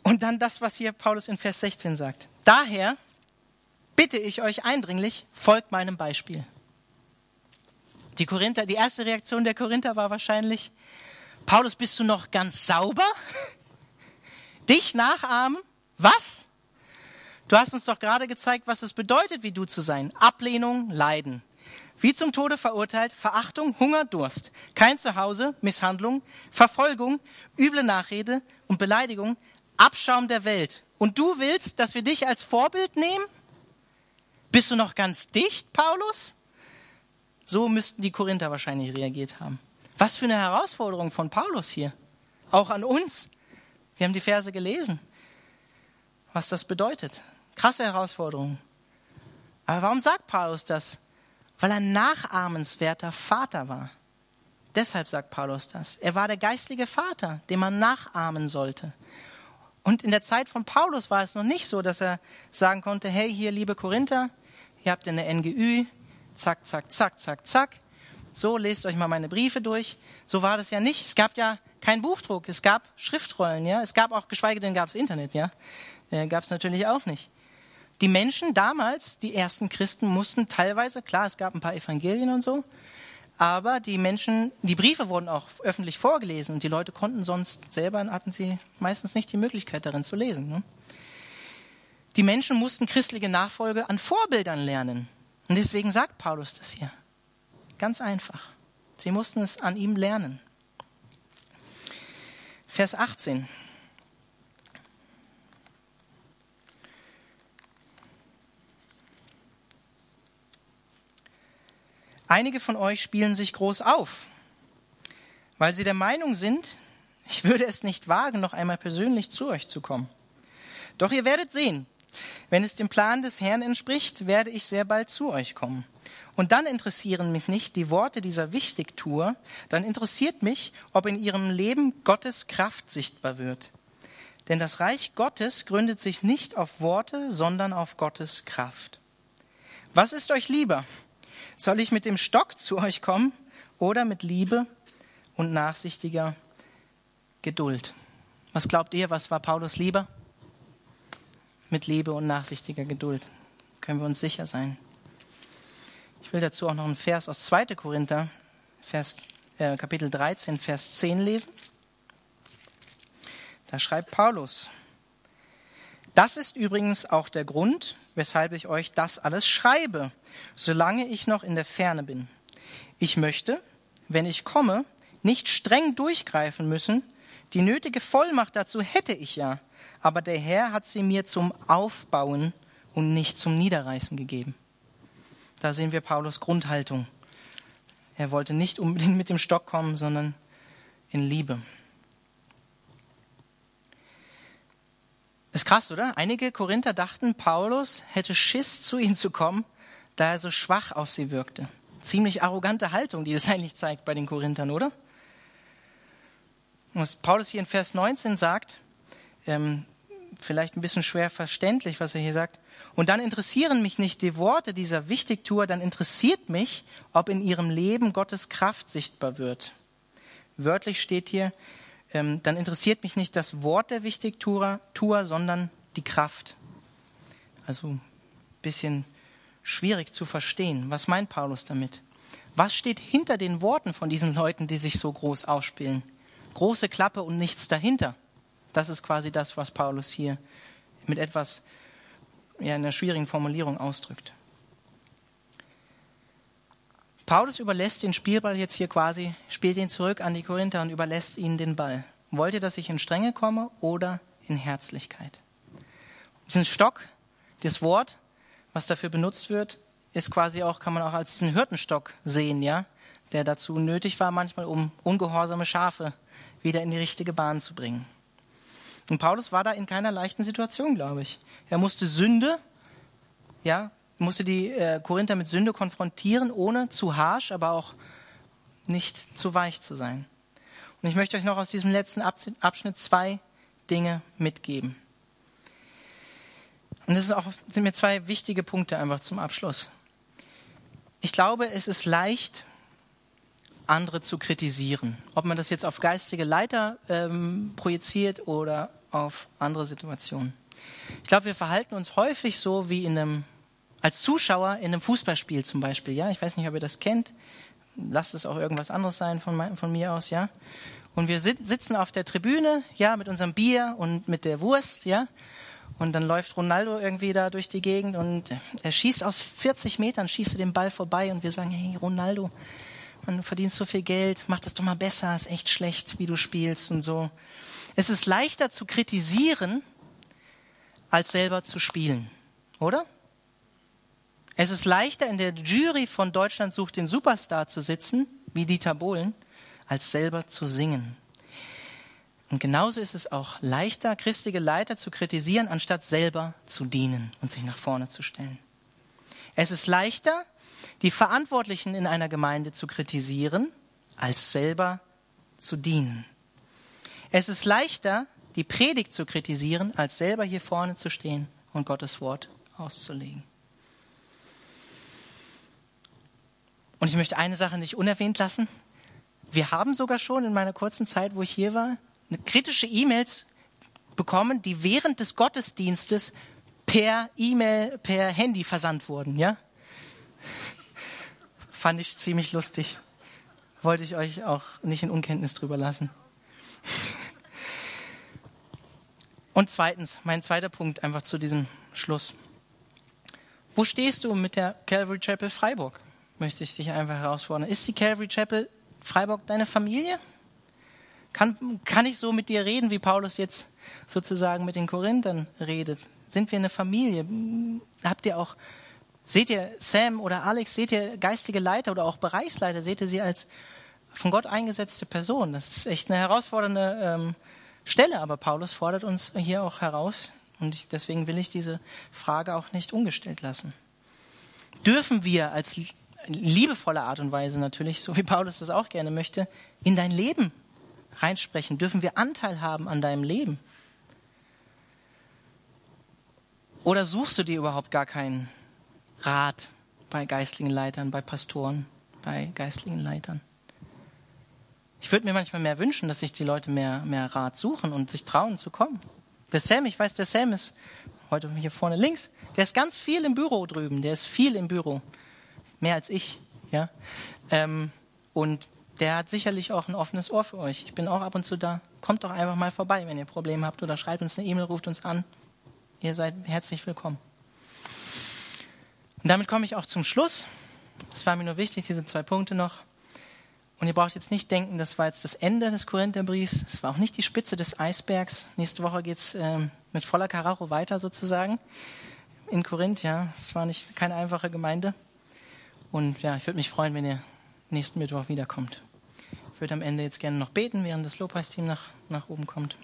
Und dann das, was hier Paulus in Vers 16 sagt. Daher bitte ich euch eindringlich, folgt meinem Beispiel. Die Korinther, die erste Reaktion der Korinther war wahrscheinlich, Paulus, bist du noch ganz sauber? Dich nachahmen? Was? Du hast uns doch gerade gezeigt, was es bedeutet, wie du zu sein. Ablehnung, Leiden. Wie zum Tode verurteilt, Verachtung, Hunger, Durst. Kein Zuhause, Misshandlung, Verfolgung, üble Nachrede und Beleidigung, Abschaum der Welt. Und du willst, dass wir dich als Vorbild nehmen? Bist du noch ganz dicht, Paulus? So müssten die Korinther wahrscheinlich reagiert haben. Was für eine Herausforderung von Paulus hier. Auch an uns. Wir haben die Verse gelesen, was das bedeutet. Krasse Herausforderung. Aber warum sagt Paulus das? Weil er nachahmenswerter Vater war. Deshalb sagt Paulus das. Er war der geistliche Vater, den man nachahmen sollte. Und in der Zeit von Paulus war es noch nicht so, dass er sagen konnte, hey, hier, liebe Korinther, ihr habt eine NGÜ, zack, zack, zack, zack, zack. So, lest euch mal meine Briefe durch. So war das ja nicht. Es gab ja keinen Buchdruck, es gab Schriftrollen, ja. Es gab auch, geschweige denn gab es Internet, ja. Äh, gab es natürlich auch nicht. Die Menschen damals, die ersten Christen, mussten teilweise, klar, es gab ein paar Evangelien und so, aber die Menschen, die Briefe wurden auch öffentlich vorgelesen und die Leute konnten sonst selber, hatten sie meistens nicht die Möglichkeit darin zu lesen. Ne? Die Menschen mussten christliche Nachfolge an Vorbildern lernen. Und deswegen sagt Paulus das hier. Ganz einfach. Sie mussten es an ihm lernen. Vers 18. Einige von euch spielen sich groß auf, weil sie der Meinung sind, ich würde es nicht wagen, noch einmal persönlich zu euch zu kommen. Doch ihr werdet sehen, wenn es dem Plan des Herrn entspricht, werde ich sehr bald zu euch kommen. Und dann interessieren mich nicht die Worte dieser Wichtigtour, dann interessiert mich, ob in ihrem Leben Gottes Kraft sichtbar wird. Denn das Reich Gottes gründet sich nicht auf Worte, sondern auf Gottes Kraft. Was ist euch lieber? Soll ich mit dem Stock zu euch kommen oder mit Liebe und nachsichtiger Geduld? Was glaubt ihr, was war Paulus lieber? Mit Liebe und nachsichtiger Geduld können wir uns sicher sein. Ich will dazu auch noch einen Vers aus 2. Korinther, Vers, äh, Kapitel 13, Vers 10 lesen. Da schreibt Paulus, das ist übrigens auch der Grund, weshalb ich euch das alles schreibe, solange ich noch in der Ferne bin. Ich möchte, wenn ich komme, nicht streng durchgreifen müssen. Die nötige Vollmacht dazu hätte ich ja, aber der Herr hat sie mir zum Aufbauen und nicht zum Niederreißen gegeben. Da sehen wir Paulus Grundhaltung. Er wollte nicht unbedingt mit dem Stock kommen, sondern in Liebe. Ist krass, oder? Einige Korinther dachten, Paulus hätte Schiss, zu ihnen zu kommen, da er so schwach auf sie wirkte. Ziemlich arrogante Haltung, die das eigentlich zeigt bei den Korinthern, oder? Was Paulus hier in Vers 19 sagt, ähm, vielleicht ein bisschen schwer verständlich, was er hier sagt. Und dann interessieren mich nicht die Worte dieser Wichtigtour, dann interessiert mich, ob in ihrem Leben Gottes Kraft sichtbar wird. Wörtlich steht hier, ähm, dann interessiert mich nicht das Wort der Wichtigtour, sondern die Kraft. Also ein bisschen schwierig zu verstehen. Was meint Paulus damit? Was steht hinter den Worten von diesen Leuten, die sich so groß ausspielen? Große Klappe und nichts dahinter. Das ist quasi das, was Paulus hier mit etwas, ja, einer schwierigen Formulierung ausdrückt. Paulus überlässt den Spielball jetzt hier quasi, spielt ihn zurück an die Korinther und überlässt ihnen den Ball. Wollt ihr, dass ich in Strenge komme oder in Herzlichkeit? Diesen Stock, das Wort, was dafür benutzt wird, ist quasi auch, kann man auch als einen Hirtenstock sehen, ja, der dazu nötig war, manchmal um ungehorsame Schafe wieder in die richtige Bahn zu bringen. Und Paulus war da in keiner leichten Situation, glaube ich. Er musste Sünde, ja, musste die äh, Korinther mit Sünde konfrontieren, ohne zu harsch, aber auch nicht zu weich zu sein. Und ich möchte euch noch aus diesem letzten Abschnitt zwei Dinge mitgeben. Und das auch, sind mir zwei wichtige Punkte einfach zum Abschluss. Ich glaube, es ist leicht, andere zu kritisieren. Ob man das jetzt auf geistige Leiter ähm, projiziert oder auf andere Situationen. Ich glaube, wir verhalten uns häufig so wie in einem als Zuschauer in einem Fußballspiel zum Beispiel, ja, ich weiß nicht, ob ihr das kennt, lasst es auch irgendwas anderes sein von, von mir aus, ja. Und wir sit sitzen auf der Tribüne, ja, mit unserem Bier und mit der Wurst, ja. Und dann läuft Ronaldo irgendwie da durch die Gegend und er schießt aus 40 Metern, schießt er den Ball vorbei und wir sagen, hey Ronaldo, man, du verdienst so viel Geld, mach das doch mal besser, ist echt schlecht, wie du spielst und so. Es ist leichter zu kritisieren, als selber zu spielen, oder? Es ist leichter, in der Jury von Deutschland sucht den Superstar zu sitzen, wie Dieter Bohlen, als selber zu singen. Und genauso ist es auch leichter, christliche Leiter zu kritisieren, anstatt selber zu dienen und sich nach vorne zu stellen. Es ist leichter, die Verantwortlichen in einer Gemeinde zu kritisieren, als selber zu dienen. Es ist leichter, die Predigt zu kritisieren, als selber hier vorne zu stehen und Gottes Wort auszulegen. Und ich möchte eine Sache nicht unerwähnt lassen. Wir haben sogar schon in meiner kurzen Zeit, wo ich hier war, kritische E-Mails bekommen, die während des Gottesdienstes per E-Mail, per Handy versandt wurden, ja? Fand ich ziemlich lustig. Wollte ich euch auch nicht in Unkenntnis drüber lassen. Und zweitens, mein zweiter Punkt einfach zu diesem Schluss. Wo stehst du mit der Calvary Chapel Freiburg? Möchte ich dich einfach herausfordern. Ist die Calvary Chapel Freiburg deine Familie? Kann, kann ich so mit dir reden, wie Paulus jetzt sozusagen mit den Korinthern redet? Sind wir eine Familie? Habt ihr auch, seht ihr Sam oder Alex, seht ihr geistige Leiter oder auch Bereichsleiter, seht ihr sie als von Gott eingesetzte Person? Das ist echt eine herausfordernde ähm, Stelle, aber Paulus fordert uns hier auch heraus und ich, deswegen will ich diese Frage auch nicht ungestellt lassen. Dürfen wir als liebevolle Art und Weise natürlich, so wie Paulus das auch gerne möchte, in dein Leben reinsprechen? Dürfen wir Anteil haben an deinem Leben? Oder suchst du dir überhaupt gar keinen Rat bei geistlichen Leitern, bei Pastoren, bei geistlichen Leitern? Ich würde mir manchmal mehr wünschen, dass sich die Leute mehr, mehr Rat suchen und sich trauen zu kommen. Der Sam, ich weiß, der Sam ist heute hier vorne links, der ist ganz viel im Büro drüben, der ist viel im Büro mehr als ich. Ja? Ähm, und der hat sicherlich auch ein offenes Ohr für euch. Ich bin auch ab und zu da. Kommt doch einfach mal vorbei, wenn ihr Probleme habt oder schreibt uns eine E-Mail, ruft uns an. Ihr seid herzlich willkommen. Und damit komme ich auch zum Schluss. Es war mir nur wichtig, diese zwei Punkte noch. Und ihr braucht jetzt nicht denken, das war jetzt das Ende des Korintherbriefs. Es war auch nicht die Spitze des Eisbergs. Nächste Woche geht es ähm, mit voller Karacho weiter sozusagen. In Korinth, ja. Es war nicht keine einfache Gemeinde. Und ja, ich würde mich freuen, wenn ihr nächsten Mittwoch wiederkommt. Ich würde am Ende jetzt gerne noch beten, während das Lobpreisteam nach, nach oben kommt.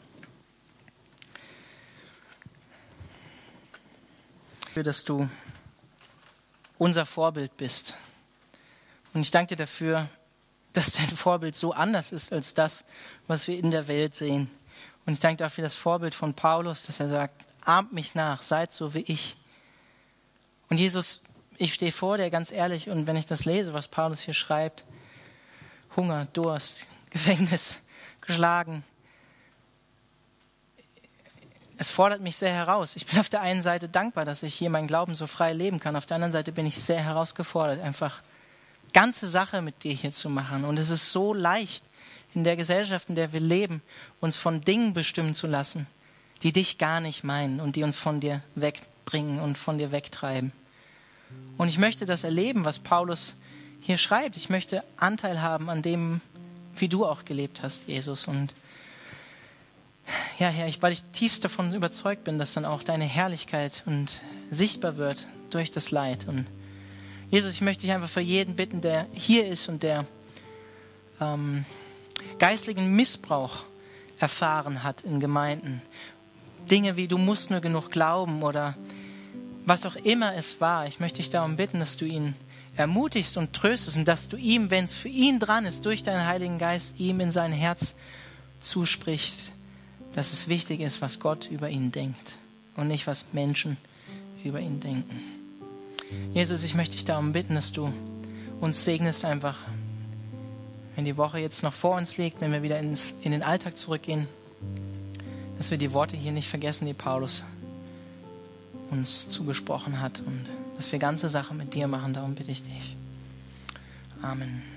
Für dass du unser Vorbild bist. Und ich danke dir dafür, dass dein Vorbild so anders ist als das, was wir in der Welt sehen. Und ich danke dafür das Vorbild von Paulus, dass er sagt, ahmt mich nach, seid so wie ich. Und Jesus, ich stehe vor dir ganz ehrlich und wenn ich das lese, was Paulus hier schreibt, Hunger, Durst, Gefängnis, geschlagen, es fordert mich sehr heraus. Ich bin auf der einen Seite dankbar, dass ich hier meinen Glauben so frei leben kann. Auf der anderen Seite bin ich sehr herausgefordert, einfach ganze Sache mit dir hier zu machen. Und es ist so leicht, in der Gesellschaft, in der wir leben, uns von Dingen bestimmen zu lassen, die dich gar nicht meinen und die uns von dir wegbringen und von dir wegtreiben. Und ich möchte das erleben, was Paulus hier schreibt. Ich möchte Anteil haben an dem, wie du auch gelebt hast, Jesus. Und ja, Herr, ich, weil ich tiefst davon überzeugt bin, dass dann auch deine Herrlichkeit und sichtbar wird durch das Leid. Und Jesus, ich möchte dich einfach für jeden bitten, der hier ist und der ähm, geistlichen Missbrauch erfahren hat in Gemeinden. Dinge wie du musst nur genug glauben oder was auch immer es war. Ich möchte dich darum bitten, dass du ihn ermutigst und tröstest und dass du ihm, wenn es für ihn dran ist, durch deinen Heiligen Geist ihm in sein Herz zusprichst, dass es wichtig ist, was Gott über ihn denkt und nicht, was Menschen über ihn denken. Jesus, ich möchte dich darum bitten, dass du uns segnest einfach, wenn die Woche jetzt noch vor uns liegt, wenn wir wieder ins, in den Alltag zurückgehen, dass wir die Worte hier nicht vergessen, die Paulus uns zugesprochen hat und dass wir ganze Sache mit dir machen. Darum bitte ich dich. Amen.